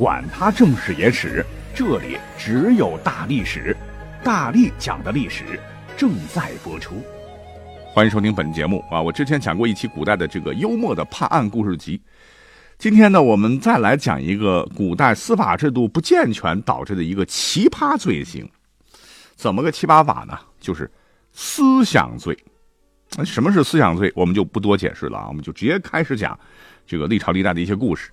管他正史野史。这里只有大历史，大力讲的历史正在播出。欢迎收听本节目啊！我之前讲过一期古代的这个幽默的判案故事集，今天呢，我们再来讲一个古代司法制度不健全导致的一个奇葩罪行。怎么个奇葩法呢？就是思想罪。什么是思想罪？我们就不多解释了啊，我们就直接开始讲这个历朝历代的一些故事。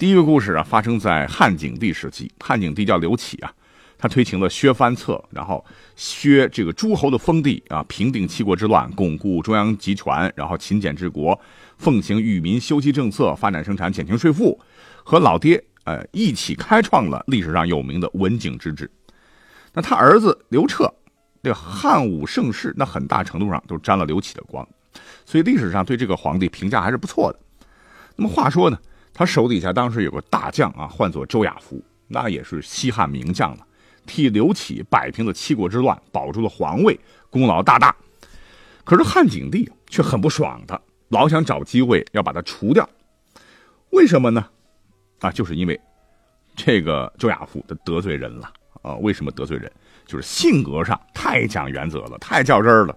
第一个故事啊，发生在汉景帝时期。汉景帝叫刘启啊，他推行了削藩策，然后削这个诸侯的封地啊，平定七国之乱，巩固中央集权，然后勤俭治国，奉行与民休戚政策，发展生产，减轻税负，和老爹呃一起开创了历史上有名的文景之治。那他儿子刘彻，这汉武盛世，那很大程度上都沾了刘启的光，所以历史上对这个皇帝评价还是不错的。那么话说呢？他手底下当时有个大将啊，唤作周亚夫，那也是西汉名将了，替刘启摆平了七国之乱，保住了皇位，功劳大大。可是汉景帝却很不爽他，老想找机会要把他除掉。为什么呢？啊，就是因为这个周亚夫他得罪人了啊。为什么得罪人？就是性格上太讲原则了，太较真儿了。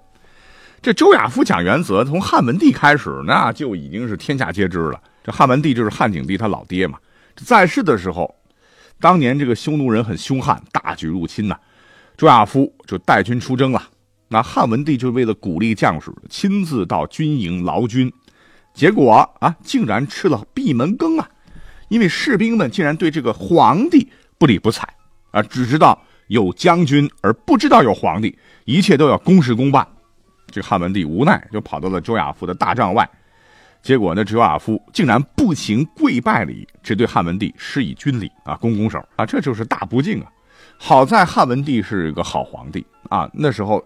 这周亚夫讲原则，从汉文帝开始，那就已经是天下皆知了。这汉文帝就是汉景帝他老爹嘛，在世的时候，当年这个匈奴人很凶悍，大举入侵呐，周亚夫就带军出征了。那汉文帝就为了鼓励将士，亲自到军营劳军，结果啊，竟然吃了闭门羹啊！因为士兵们竟然对这个皇帝不理不睬啊，只知道有将军而不知道有皇帝，一切都要公事公办。这汉文帝无奈，就跑到了周亚夫的大帐外。结果呢，周亚夫竟然不行跪拜礼，只对汉文帝施以军礼啊，拱拱手啊，这就是大不敬啊！好在汉文帝是一个好皇帝啊，那时候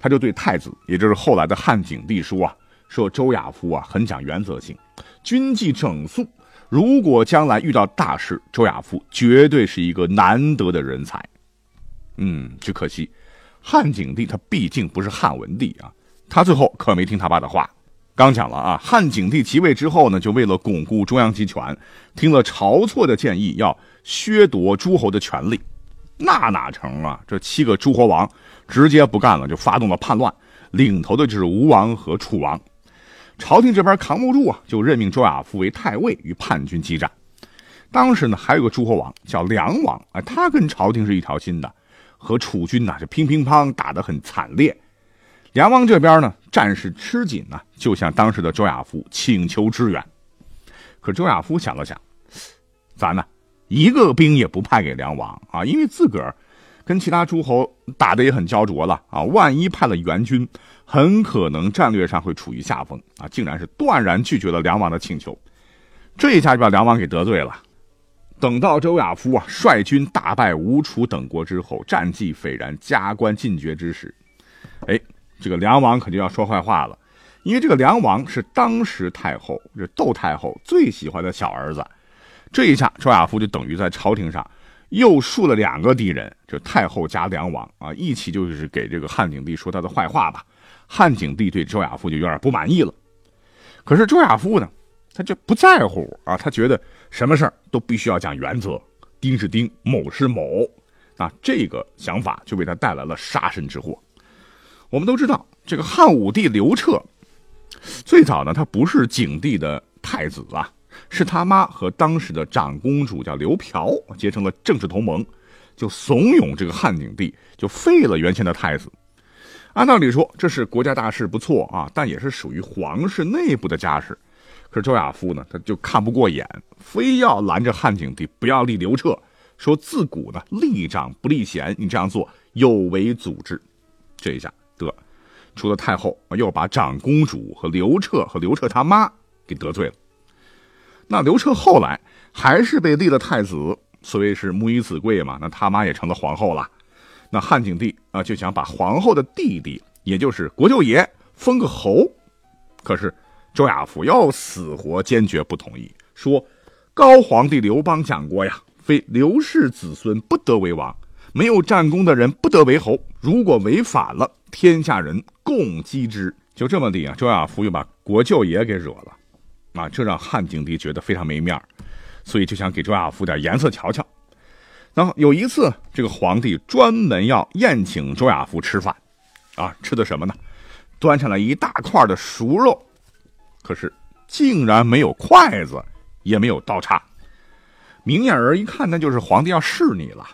他就对太子，也就是后来的汉景帝说啊，说周亚夫啊很讲原则性，军纪整肃，如果将来遇到大事，周亚夫绝对是一个难得的人才。嗯，只可惜汉景帝他毕竟不是汉文帝啊，他最后可没听他爸的话。刚讲了啊，汉景帝即位之后呢，就为了巩固中央集权，听了晁错的建议，要削夺诸侯的权利。那哪成啊？这七个诸侯王直接不干了，就发动了叛乱，领头的就是吴王和楚王。朝廷这边扛不住啊，就任命周亚夫为太尉，与叛军激战。当时呢，还有个诸侯王叫梁王，啊，他跟朝廷是一条心的，和楚军呢是乒乒乓打得很惨烈。梁王这边呢，战事吃紧呢，就向当时的周亚夫请求支援。可周亚夫想了想，咱呢一个兵也不派给梁王啊，因为自个儿跟其他诸侯打的也很焦灼了啊，万一派了援军，很可能战略上会处于下风啊，竟然是断然拒绝了梁王的请求。这一下就把梁王给得罪了。等到周亚夫啊率军大败吴楚等国之后，战绩斐然，加官进爵之时，哎。这个梁王可就要说坏话了，因为这个梁王是当时太后这窦太后最喜欢的小儿子。这一下，周亚夫就等于在朝廷上又树了两个敌人，就太后加梁王啊，一起就是给这个汉景帝说他的坏话吧。汉景帝对周亚夫就有点不满意了。可是周亚夫呢，他就不在乎啊，他觉得什么事儿都必须要讲原则，丁是丁，某是某，啊，这个想法就为他带来了杀身之祸。我们都知道，这个汉武帝刘彻，最早呢，他不是景帝的太子啊，是他妈和当时的长公主叫刘嫖结成了政治同盟，就怂恿这个汉景帝就废了原先的太子。按道理说，这是国家大事，不错啊，但也是属于皇室内部的家事。可是周亚夫呢，他就看不过眼，非要拦着汉景帝不要立刘彻，说自古呢立长不立贤，你这样做有违祖制。这一下。得，除了太后，又把长公主和刘彻和刘彻他妈给得罪了。那刘彻后来还是被立了太子，所谓是母以子贵嘛，那他妈也成了皇后了。那汉景帝啊就想把皇后的弟弟，也就是国舅爷封个侯，可是周亚夫又死活坚决不同意，说高皇帝刘邦讲过呀，非刘氏子孙不得为王，没有战功的人不得为侯，如果违反了，天下人共击之。就这么地啊，周亚夫又把国舅爷给惹了，啊，这让汉景帝觉得非常没面儿所以就想给周亚夫点颜色瞧瞧。然后有一次，这个皇帝专门要宴请周亚夫吃饭，啊，吃的什么呢？端上来一大块的熟肉，可是竟然没有筷子，也没有刀叉。明眼人一看，那就是皇帝要试你了。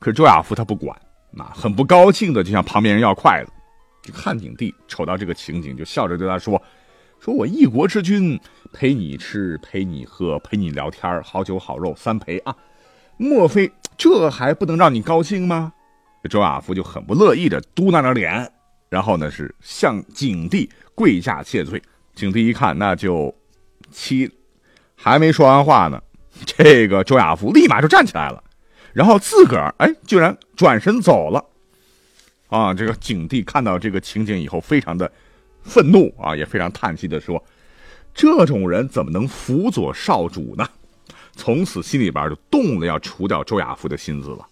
可是周亚夫他不管，啊，很不高兴的就向旁边人要筷子。这汉景帝瞅到这个情景，就笑着对他说：“说我一国之君，陪你吃，陪你喝，陪你聊天，好酒好肉三陪啊，莫非这还不能让你高兴吗？”周亚夫就很不乐意的嘟囔着脸，然后呢是向景帝跪下谢罪。景帝一看，那就七还没说完话呢，这个周亚夫立马就站起来了，然后自个儿哎居然转身走了。啊，这个景帝看到这个情景以后，非常的愤怒啊，也非常叹息的说：“这种人怎么能辅佐少主呢？”从此心里边就动了要除掉周亚夫的心思了。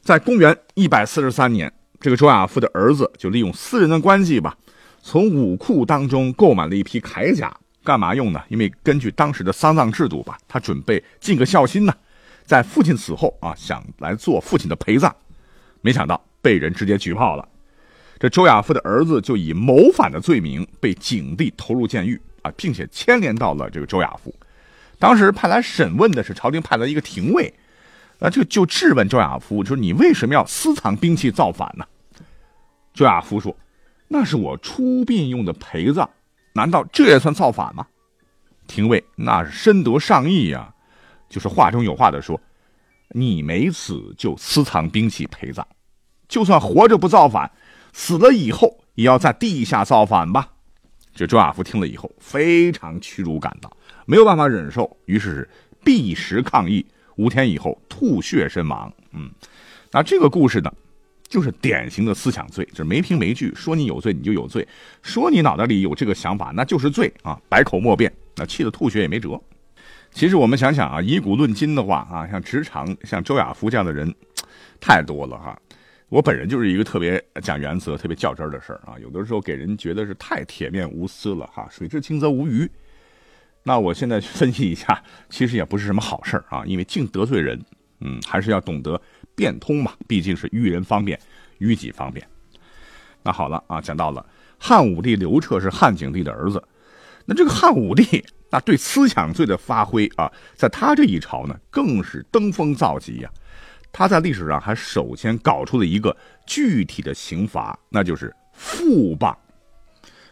在公元一百四十三年，这个周亚夫的儿子就利用私人的关系吧，从武库当中购买了一批铠甲，干嘛用呢？因为根据当时的丧葬制度吧，他准备尽个孝心呢，在父亲死后啊，想来做父亲的陪葬，没想到。被人直接举报了，这周亚夫的儿子就以谋反的罪名被景帝投入监狱啊，并且牵连到了这个周亚夫。当时派来审问的是朝廷派来一个廷尉，啊，就就质问周亚夫，说你为什么要私藏兵器造反呢？周亚夫说：“那是我出殡用的陪葬，难道这也算造反吗？”廷尉那是深得上意呀，就是话中有话的说：“你没死就私藏兵器陪葬。”就算活着不造反，死了以后也要在地下造反吧？这周亚夫听了以后非常屈辱感到，没有办法忍受，于是避食抗议，五天以后吐血身亡。嗯，那这个故事呢，就是典型的思想罪，就是没凭没据，说你有罪你就有罪，说你脑袋里有这个想法那就是罪啊，百口莫辩，那气得吐血也没辙。其实我们想想啊，以古论今的话啊，像职场像周亚夫这样的人太多了哈。我本人就是一个特别讲原则、特别较真的事儿啊，有的时候给人觉得是太铁面无私了哈，水至清则无鱼。那我现在分析一下，其实也不是什么好事儿啊，因为净得罪人，嗯，还是要懂得变通嘛，毕竟是于人方便，于己方便。那好了啊，讲到了汉武帝刘彻是汉景帝的儿子，那这个汉武帝那对思想罪的发挥啊，在他这一朝呢，更是登峰造极呀。他在历史上还首先搞出了一个具体的刑罚，那就是诽谤。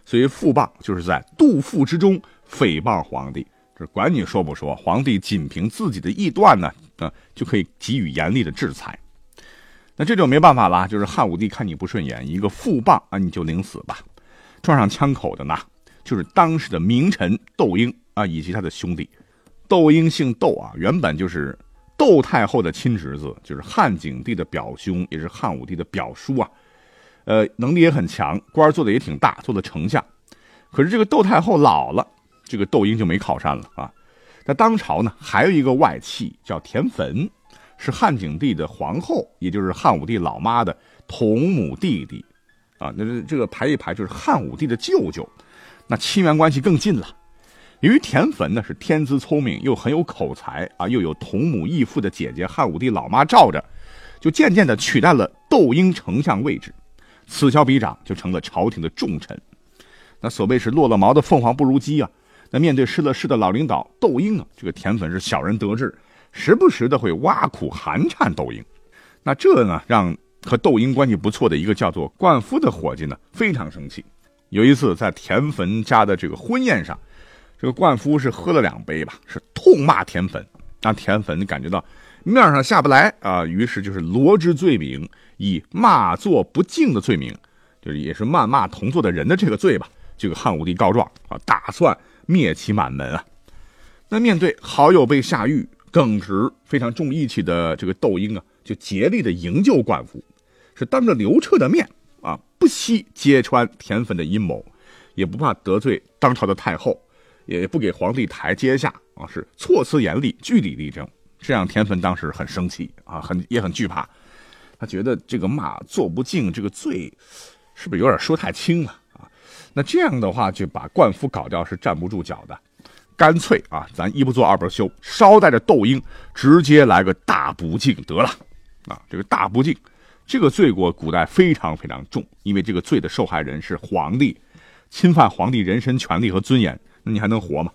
所以诽谤就是在杜甫之中诽谤皇帝，这管你说不说，皇帝仅凭自己的臆断呢，啊，就可以给予严厉的制裁。那这就没办法了，就是汉武帝看你不顺眼，一个诽谤啊，你就领死吧。撞上枪口的呢，就是当时的名臣窦婴啊，以及他的兄弟。窦婴姓窦啊，原本就是。窦太后的亲侄子，就是汉景帝的表兄，也是汉武帝的表叔啊，呃，能力也很强，官做的也挺大，做了丞相。可是这个窦太后老了，这个窦婴就没靠山了啊。在当朝呢，还有一个外戚叫田汾，是汉景帝的皇后，也就是汉武帝老妈的同母弟弟啊。那这个排一排，就是汉武帝的舅舅，那亲缘关系更近了。由于田汾呢是天资聪明，又很有口才啊，又有同母异父的姐姐汉武帝老妈罩着，就渐渐的取代了窦婴丞相位置，此消彼长，就成了朝廷的重臣。那所谓是落了毛的凤凰不如鸡啊。那面对失了势的老领导窦婴啊，这个田汾是小人得志，时不时的会挖苦寒碜窦婴。那这呢，让和窦婴关系不错的一个叫做灌夫的伙计呢，非常生气。有一次在田汾家的这个婚宴上。这个灌夫是喝了两杯吧，是痛骂田汾，让田汾感觉到面上下不来啊，于是就是罗织罪名，以骂作不敬的罪名，就是也是谩骂同坐的人的这个罪吧，这个汉武帝告状啊，打算灭其满门啊。那面对好友被下狱，耿直、非常重义气的这个窦婴啊，就竭力的营救灌夫，是当着刘彻的面啊，不惜揭穿田汾的阴谋，也不怕得罪当朝的太后，也不给皇帝台阶下啊，是措辞严厉，据理力争，这让田汾当时很生气啊，很也很惧怕，他觉得这个骂做不敬，这个罪是不是有点说太轻了啊？那这样的话，就把灌夫搞掉是站不住脚的。干脆啊，咱一不做二不休，捎带着窦婴直接来个大不敬得了，啊，这个大不敬，这个罪过古代非常非常重，因为这个罪的受害人是皇帝，侵犯皇帝人身权利和尊严，那你还能活吗？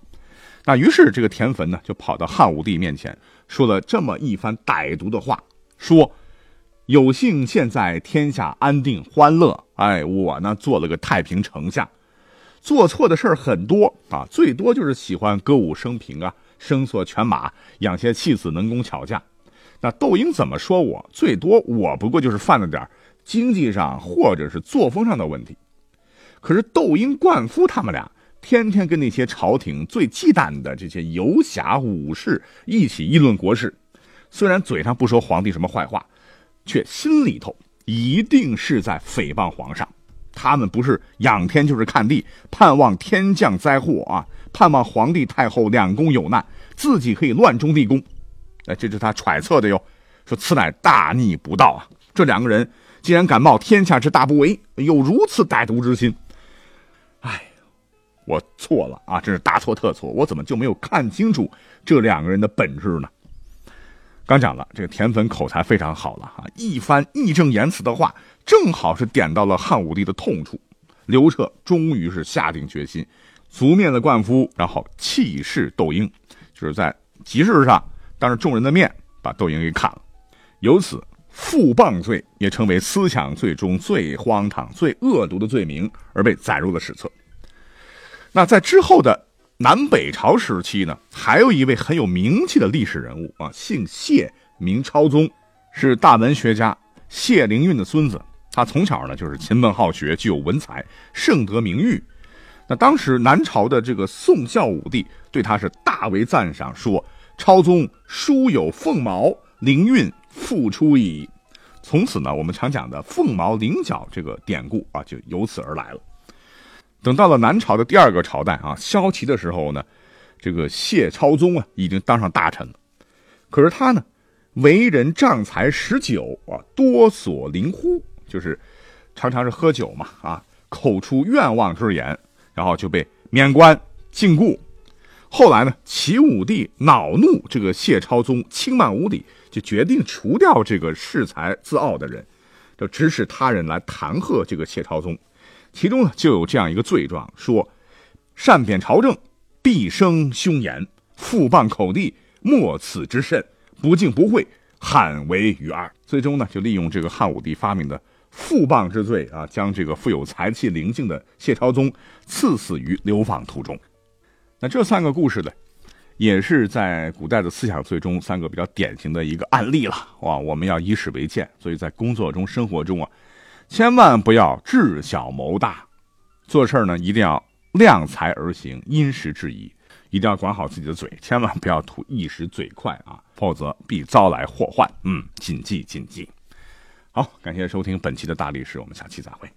那于是这个田汾呢，就跑到汉武帝面前，说了这么一番歹毒的话，说有幸现在天下安定欢乐，哎，我呢做了个太平丞相。做错的事儿很多啊，最多就是喜欢歌舞升平啊，声色犬马，养些弃子能工巧匠。那窦婴怎么说我？最多我不过就是犯了点经济上或者是作风上的问题。可是窦婴、灌夫他们俩天天跟那些朝廷最忌惮的这些游侠武士一起议论国事，虽然嘴上不说皇帝什么坏话，却心里头一定是在诽谤皇上。他们不是仰天就是看地，盼望天降灾祸啊！盼望皇帝太后两宫有难，自己可以乱中立宫。哎，这是他揣测的哟。说此乃大逆不道啊！这两个人竟然敢冒天下之大不韪，有如此歹毒之心。哎，我错了啊！真是大错特错！我怎么就没有看清楚这两个人的本质呢？刚讲了，这个田汾口才非常好了哈，一番义正言辞的话。正好是点到了汉武帝的痛处，刘彻终于是下定决心，足面了灌夫，然后气势窦婴，就是在集市上当着众人的面把窦婴给砍了。由此，负谤罪也成为思想罪中最荒唐、最恶毒的罪名，而被载入了史册。那在之后的南北朝时期呢，还有一位很有名气的历史人物啊，姓谢，名超宗，是大文学家谢灵运的孙子。他从小呢就是勤奋好学，具有文采，盛得名誉。那当时南朝的这个宋孝武帝对他是大为赞赏，说：“超宗书有凤毛，灵韵复出矣。”从此呢，我们常讲的凤毛麟角这个典故啊，就由此而来了。等到了南朝的第二个朝代啊，萧齐的时候呢，这个谢超宗啊已经当上大臣了。可是他呢，为人仗才十九啊，多所灵乎。就是常常是喝酒嘛，啊，口出愿望之言，然后就被免官禁锢。后来呢，齐武帝恼怒这个谢超宗轻慢无礼，就决定除掉这个恃才自傲的人，就指使他人来弹劾这个谢超宗。其中呢，就有这样一个罪状：说善贬朝政，必生凶言；复谤口地，莫此之甚；不敬不讳，罕为于二。最终呢，就利用这个汉武帝发明的。负谤之罪啊，将这个富有才气、灵性的谢超宗赐死于流放途中。这三个故事呢，也是在古代的思想罪中三个比较典型的一个案例了。哇，我们要以史为鉴，所以在工作中、生活中啊，千万不要智小谋大，做事呢一定要量才而行，因时制宜，一定要管好自己的嘴，千万不要图一时嘴快啊，否则必遭来祸患。嗯，谨记谨记。好，感谢收听本期的大历史，我们下期再会。